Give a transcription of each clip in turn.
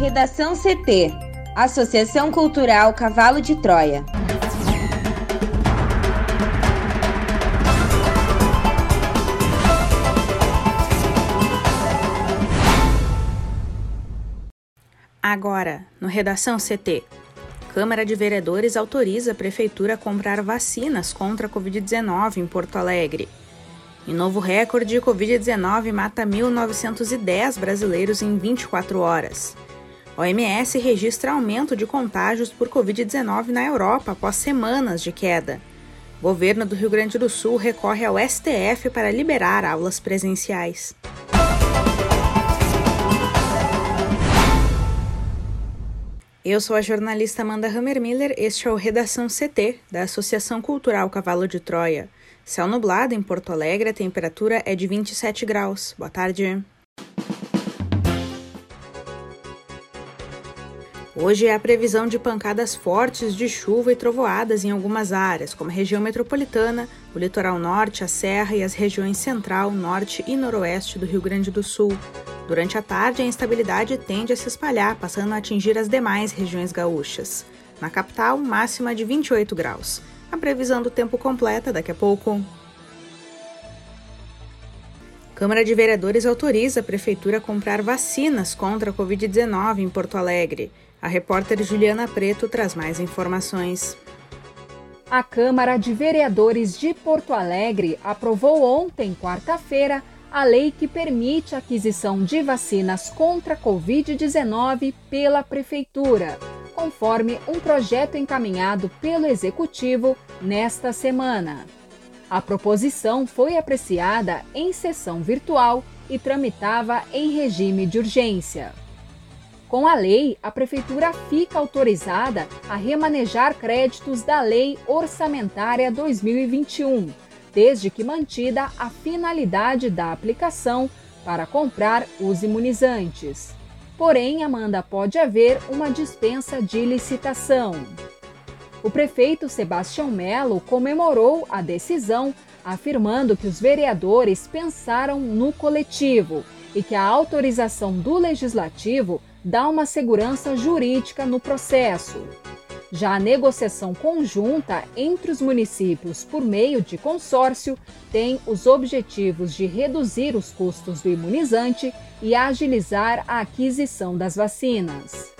Redação CT Associação Cultural Cavalo de Troia. Agora, no Redação CT. Câmara de Vereadores autoriza a Prefeitura a comprar vacinas contra a Covid-19 em Porto Alegre. E novo recorde, Covid-19 mata 1.910 brasileiros em 24 horas. OMS registra aumento de contágios por Covid-19 na Europa após semanas de queda. Governo do Rio Grande do Sul recorre ao STF para liberar aulas presenciais. Eu sou a jornalista Amanda Hammermiller, este é o Redação CT, da Associação Cultural Cavalo de Troia. Céu nublado em Porto Alegre, a temperatura é de 27 graus. Boa tarde. Hoje é a previsão de pancadas fortes de chuva e trovoadas em algumas áreas, como a região metropolitana, o litoral norte, a serra e as regiões central, norte e noroeste do Rio Grande do Sul. Durante a tarde, a instabilidade tende a se espalhar, passando a atingir as demais regiões gaúchas. Na capital, máxima de 28 graus. A previsão do tempo completa daqui a pouco. Câmara de Vereadores autoriza a Prefeitura a comprar vacinas contra a Covid-19 em Porto Alegre. A repórter Juliana Preto traz mais informações. A Câmara de Vereadores de Porto Alegre aprovou ontem, quarta-feira, a lei que permite a aquisição de vacinas contra a Covid-19 pela Prefeitura, conforme um projeto encaminhado pelo Executivo nesta semana. A proposição foi apreciada em sessão virtual e tramitava em regime de urgência. Com a lei, a Prefeitura fica autorizada a remanejar créditos da Lei Orçamentária 2021 desde que mantida a finalidade da aplicação para comprar os imunizantes. Porém, Amanda, pode haver uma dispensa de licitação. O prefeito Sebastião Melo comemorou a decisão, afirmando que os vereadores pensaram no coletivo e que a autorização do legislativo dá uma segurança jurídica no processo. Já a negociação conjunta entre os municípios por meio de consórcio tem os objetivos de reduzir os custos do imunizante e agilizar a aquisição das vacinas.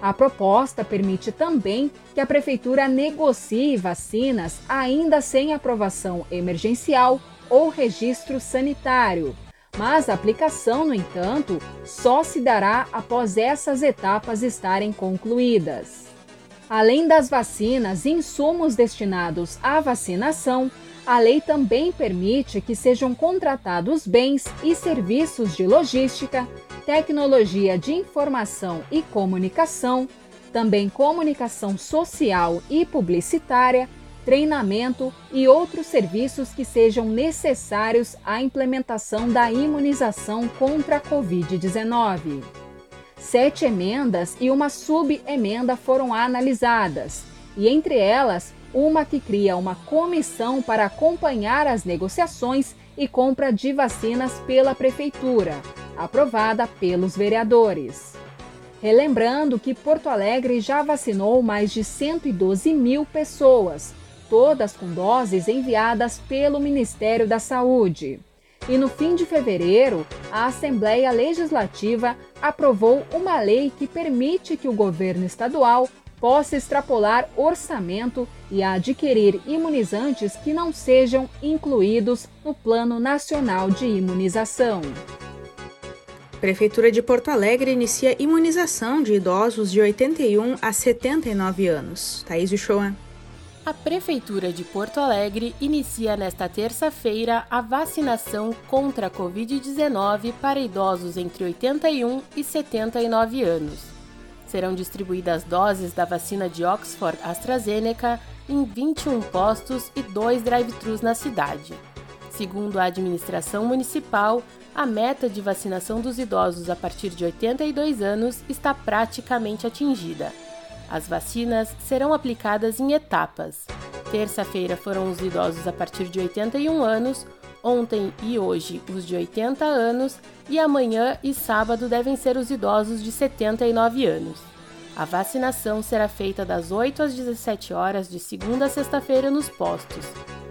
A proposta permite também que a Prefeitura negocie vacinas ainda sem aprovação emergencial ou registro sanitário, mas a aplicação, no entanto, só se dará após essas etapas estarem concluídas. Além das vacinas e insumos destinados à vacinação, a lei também permite que sejam contratados bens e serviços de logística, tecnologia de informação e comunicação, também comunicação social e publicitária, treinamento e outros serviços que sejam necessários à implementação da imunização contra a Covid-19. Sete emendas e uma subemenda foram analisadas, e entre elas, uma que cria uma comissão para acompanhar as negociações e compra de vacinas pela Prefeitura, aprovada pelos vereadores. Relembrando que Porto Alegre já vacinou mais de 112 mil pessoas, todas com doses enviadas pelo Ministério da Saúde. E no fim de fevereiro, a Assembleia Legislativa aprovou uma lei que permite que o governo estadual possa extrapolar orçamento e adquirir imunizantes que não sejam incluídos no Plano Nacional de Imunização. Prefeitura de Porto Alegre inicia imunização de idosos de 81 a 79 anos. Thaís Uchoa. A Prefeitura de Porto Alegre inicia nesta terça-feira a vacinação contra a Covid-19 para idosos entre 81 e 79 anos. Serão distribuídas doses da vacina de Oxford AstraZeneca em 21 postos e dois drive-thrus na cidade. Segundo a administração municipal, a meta de vacinação dos idosos a partir de 82 anos está praticamente atingida. As vacinas serão aplicadas em etapas. Terça-feira foram os idosos a partir de 81 anos, ontem e hoje os de 80 anos, e amanhã e sábado devem ser os idosos de 79 anos. A vacinação será feita das 8 às 17 horas de segunda a sexta-feira nos postos.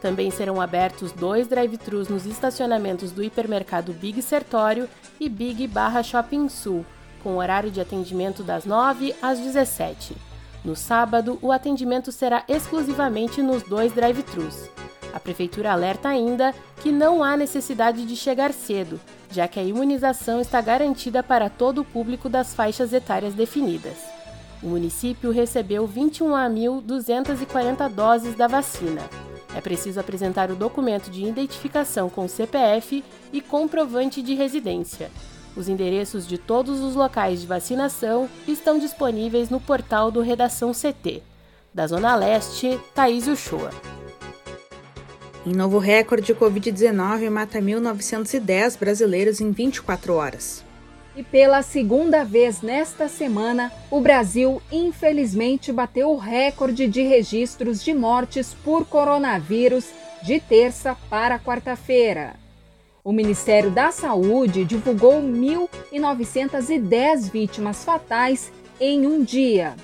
Também serão abertos dois drive-thrus nos estacionamentos do hipermercado Big Sertório e Big Barra Shopping Sul, com horário de atendimento das 9 às 17. No sábado, o atendimento será exclusivamente nos dois drive-thrus. A prefeitura alerta ainda que não há necessidade de chegar cedo, já que a imunização está garantida para todo o público das faixas etárias definidas. O município recebeu 21.240 doses da vacina. É preciso apresentar o documento de identificação com CPF e comprovante de residência. Os endereços de todos os locais de vacinação estão disponíveis no portal do Redação CT. Da Zona Leste, Thaís Uchoa. Em novo recorde, Covid-19 mata 1.910 brasileiros em 24 horas. E pela segunda vez nesta semana, o Brasil infelizmente bateu o recorde de registros de mortes por coronavírus de terça para quarta-feira. O Ministério da Saúde divulgou 1.910 vítimas fatais em um dia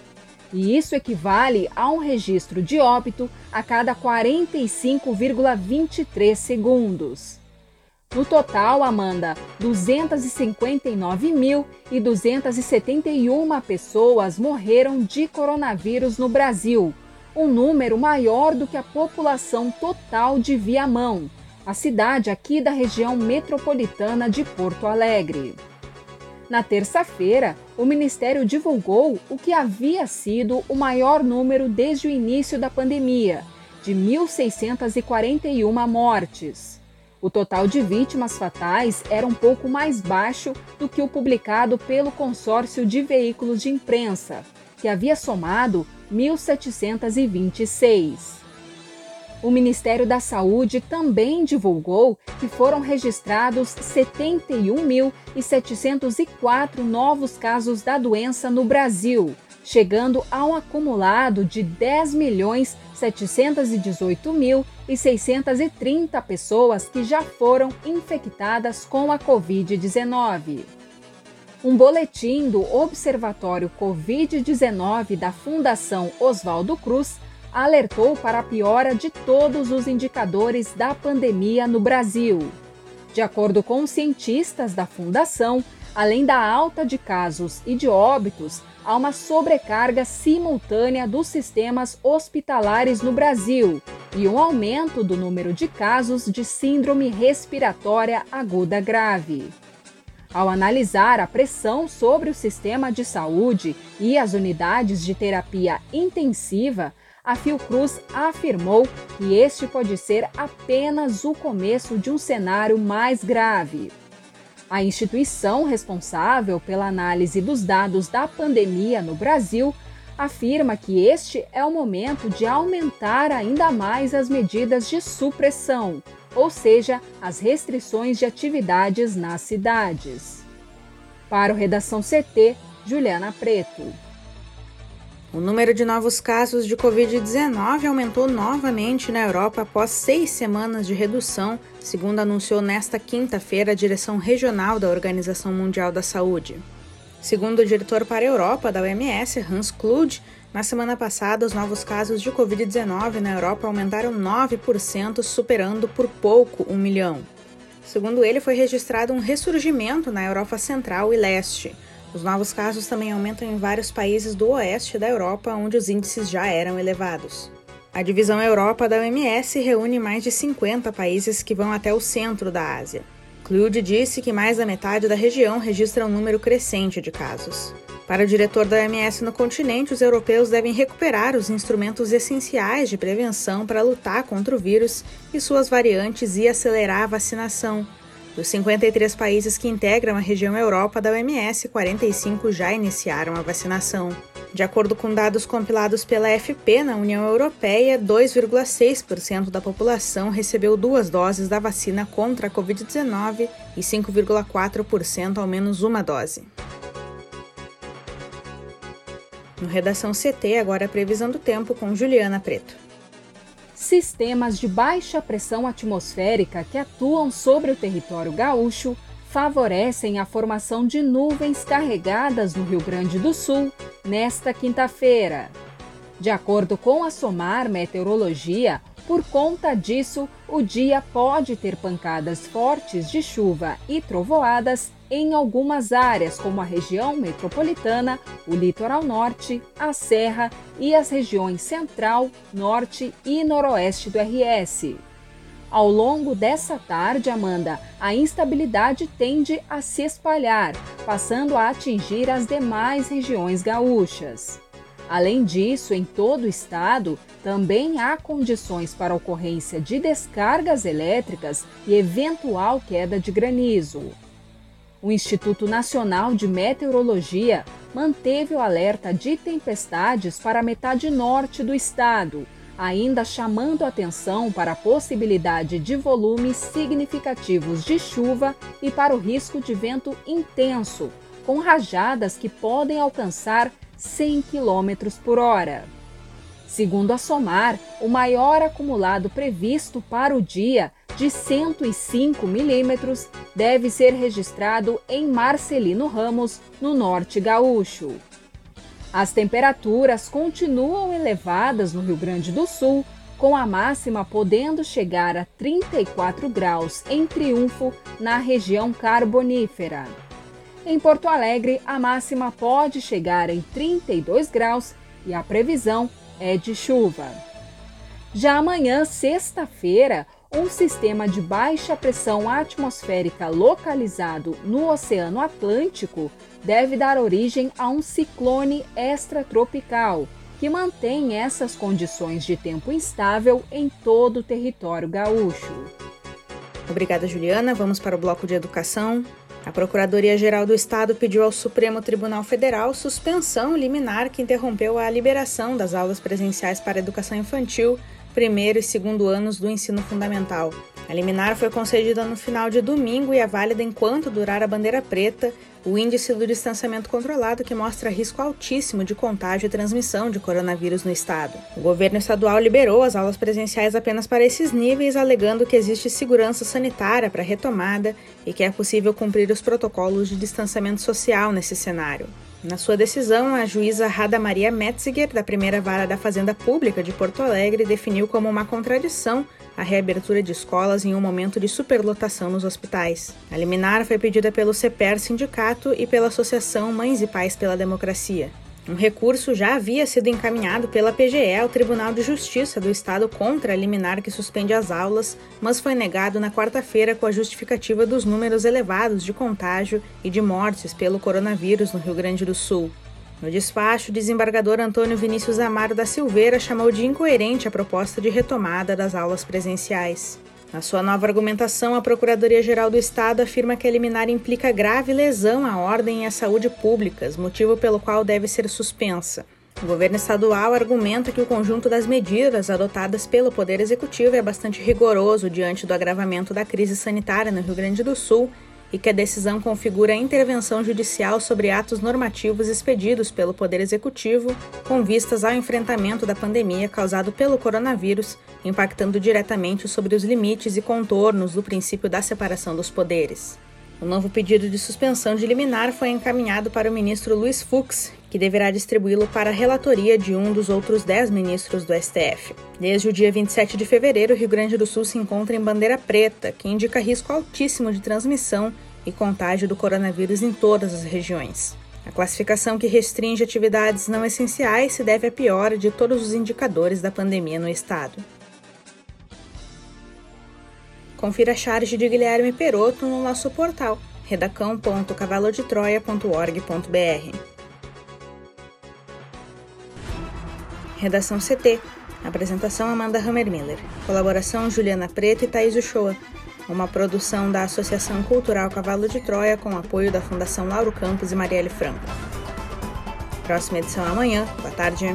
e isso equivale a um registro de óbito a cada 45,23 segundos. No total, Amanda, 259.271 pessoas morreram de coronavírus no Brasil, um número maior do que a população total de Viamão, a cidade aqui da região metropolitana de Porto Alegre. Na terça-feira, o Ministério divulgou o que havia sido o maior número desde o início da pandemia, de 1.641 mortes. O total de vítimas fatais era um pouco mais baixo do que o publicado pelo consórcio de veículos de imprensa, que havia somado 1.726. O Ministério da Saúde também divulgou que foram registrados 71.704 novos casos da doença no Brasil, chegando a um acumulado de 10.718.630 pessoas que já foram infectadas com a Covid-19. Um boletim do Observatório Covid-19 da Fundação Oswaldo Cruz alertou para a piora de todos os indicadores da pandemia no Brasil. De acordo com cientistas da Fundação, além da alta de casos e de óbitos, há uma sobrecarga simultânea dos sistemas hospitalares no Brasil e um aumento do número de casos de síndrome respiratória aguda grave. Ao analisar a pressão sobre o sistema de saúde e as unidades de terapia intensiva, a Fiocruz afirmou que este pode ser apenas o começo de um cenário mais grave. A instituição responsável pela análise dos dados da pandemia no Brasil afirma que este é o momento de aumentar ainda mais as medidas de supressão, ou seja, as restrições de atividades nas cidades. Para o Redação CT, Juliana Preto. O número de novos casos de Covid-19 aumentou novamente na Europa após seis semanas de redução, segundo anunciou nesta quinta-feira a direção regional da Organização Mundial da Saúde. Segundo o diretor para a Europa da OMS, Hans Kluge, na semana passada os novos casos de Covid-19 na Europa aumentaram 9%, superando por pouco um milhão. Segundo ele, foi registrado um ressurgimento na Europa Central e Leste os novos casos também aumentam em vários países do oeste da Europa, onde os índices já eram elevados. A divisão Europa da OMS reúne mais de 50 países que vão até o centro da Ásia. Clude disse que mais da metade da região registra um número crescente de casos. Para o diretor da OMS no continente, os europeus devem recuperar os instrumentos essenciais de prevenção para lutar contra o vírus e suas variantes e acelerar a vacinação, dos 53 países que integram a região Europa da OMS, 45 já iniciaram a vacinação. De acordo com dados compilados pela FP na União Europeia, 2,6% da população recebeu duas doses da vacina contra a Covid-19 e 5,4% ao menos uma dose. No Redação CT, agora a previsão do tempo com Juliana Preto. Sistemas de baixa pressão atmosférica que atuam sobre o território gaúcho favorecem a formação de nuvens carregadas no Rio Grande do Sul nesta quinta-feira. De acordo com a SOMAR Meteorologia, por conta disso, o dia pode ter pancadas fortes de chuva e trovoadas em algumas áreas, como a região metropolitana, o litoral norte, a serra e as regiões central, norte e noroeste do RS. Ao longo dessa tarde, Amanda, a instabilidade tende a se espalhar, passando a atingir as demais regiões gaúchas. Além disso, em todo o estado, também há condições para ocorrência de descargas elétricas e eventual queda de granizo. O Instituto Nacional de Meteorologia manteve o alerta de tempestades para a metade norte do estado, ainda chamando atenção para a possibilidade de volumes significativos de chuva e para o risco de vento intenso, com rajadas que podem alcançar 100 km por hora. Segundo a SOMAR, o maior acumulado previsto para o dia de 105 milímetros deve ser registrado em Marcelino Ramos, no norte gaúcho. As temperaturas continuam elevadas no Rio Grande do Sul, com a máxima podendo chegar a 34 graus em Triunfo, na região carbonífera. Em Porto Alegre, a máxima pode chegar em 32 graus e a previsão é de chuva. Já amanhã, sexta-feira, um sistema de baixa pressão atmosférica localizado no Oceano Atlântico deve dar origem a um ciclone extratropical, que mantém essas condições de tempo instável em todo o território gaúcho. Obrigada, Juliana. Vamos para o bloco de educação. A Procuradoria-Geral do Estado pediu ao Supremo Tribunal Federal suspensão liminar que interrompeu a liberação das aulas presenciais para educação infantil primeiro e segundo anos do ensino fundamental. A liminar foi concedida no final de domingo e é válida enquanto durar a bandeira preta, o índice do distanciamento controlado que mostra risco altíssimo de contágio e transmissão de coronavírus no estado. O governo estadual liberou as aulas presenciais apenas para esses níveis, alegando que existe segurança sanitária para retomada e que é possível cumprir os protocolos de distanciamento social nesse cenário. Na sua decisão, a juíza Rada Maria Metziger, da primeira vara da Fazenda Pública de Porto Alegre, definiu como uma contradição a reabertura de escolas em um momento de superlotação nos hospitais. A liminar foi pedida pelo CEPER Sindicato e pela Associação Mães e Pais pela Democracia. Um recurso já havia sido encaminhado pela PGE ao Tribunal de Justiça do Estado contra a liminar que suspende as aulas, mas foi negado na quarta-feira com a justificativa dos números elevados de contágio e de mortes pelo coronavírus no Rio Grande do Sul. No despacho, o desembargador Antônio Vinícius Amaro da Silveira chamou de incoerente a proposta de retomada das aulas presenciais. Na sua nova argumentação, a Procuradoria-Geral do Estado afirma que a liminar implica grave lesão à ordem e à saúde públicas, motivo pelo qual deve ser suspensa. O governo estadual argumenta que o conjunto das medidas adotadas pelo Poder Executivo é bastante rigoroso diante do agravamento da crise sanitária no Rio Grande do Sul e que a decisão configura a intervenção judicial sobre atos normativos expedidos pelo Poder Executivo com vistas ao enfrentamento da pandemia causado pelo coronavírus, impactando diretamente sobre os limites e contornos do princípio da separação dos poderes. O novo pedido de suspensão de liminar foi encaminhado para o ministro Luiz Fux, que deverá distribuí-lo para a relatoria de um dos outros dez ministros do STF. Desde o dia 27 de fevereiro, o Rio Grande do Sul se encontra em bandeira preta, que indica risco altíssimo de transmissão e contágio do coronavírus em todas as regiões. A classificação que restringe atividades não essenciais se deve à piora de todos os indicadores da pandemia no estado. Confira a charge de Guilherme Peroto no nosso portal redacão.cavalodetroia.org.br. Redação CT. Apresentação Amanda Hammermiller. Colaboração Juliana Preto e Thaís Uchoa. Uma produção da Associação Cultural Cavalo de Troia com apoio da Fundação Lauro Campos e Marielle Franco. Próxima edição amanhã. Boa tarde.